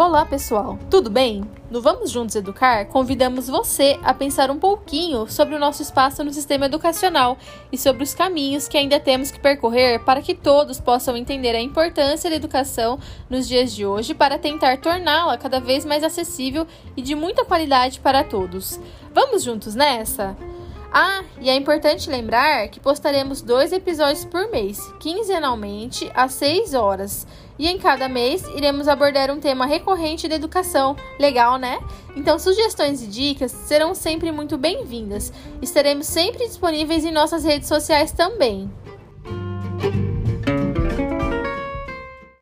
Olá, pessoal, tudo bem? No Vamos Juntos Educar, convidamos você a pensar um pouquinho sobre o nosso espaço no sistema educacional e sobre os caminhos que ainda temos que percorrer para que todos possam entender a importância da educação nos dias de hoje para tentar torná-la cada vez mais acessível e de muita qualidade para todos. Vamos juntos nessa? Ah, e é importante lembrar que postaremos dois episódios por mês, quinzenalmente, às 6 horas. E em cada mês iremos abordar um tema recorrente da educação. Legal, né? Então, sugestões e dicas serão sempre muito bem-vindas. Estaremos sempre disponíveis em nossas redes sociais também.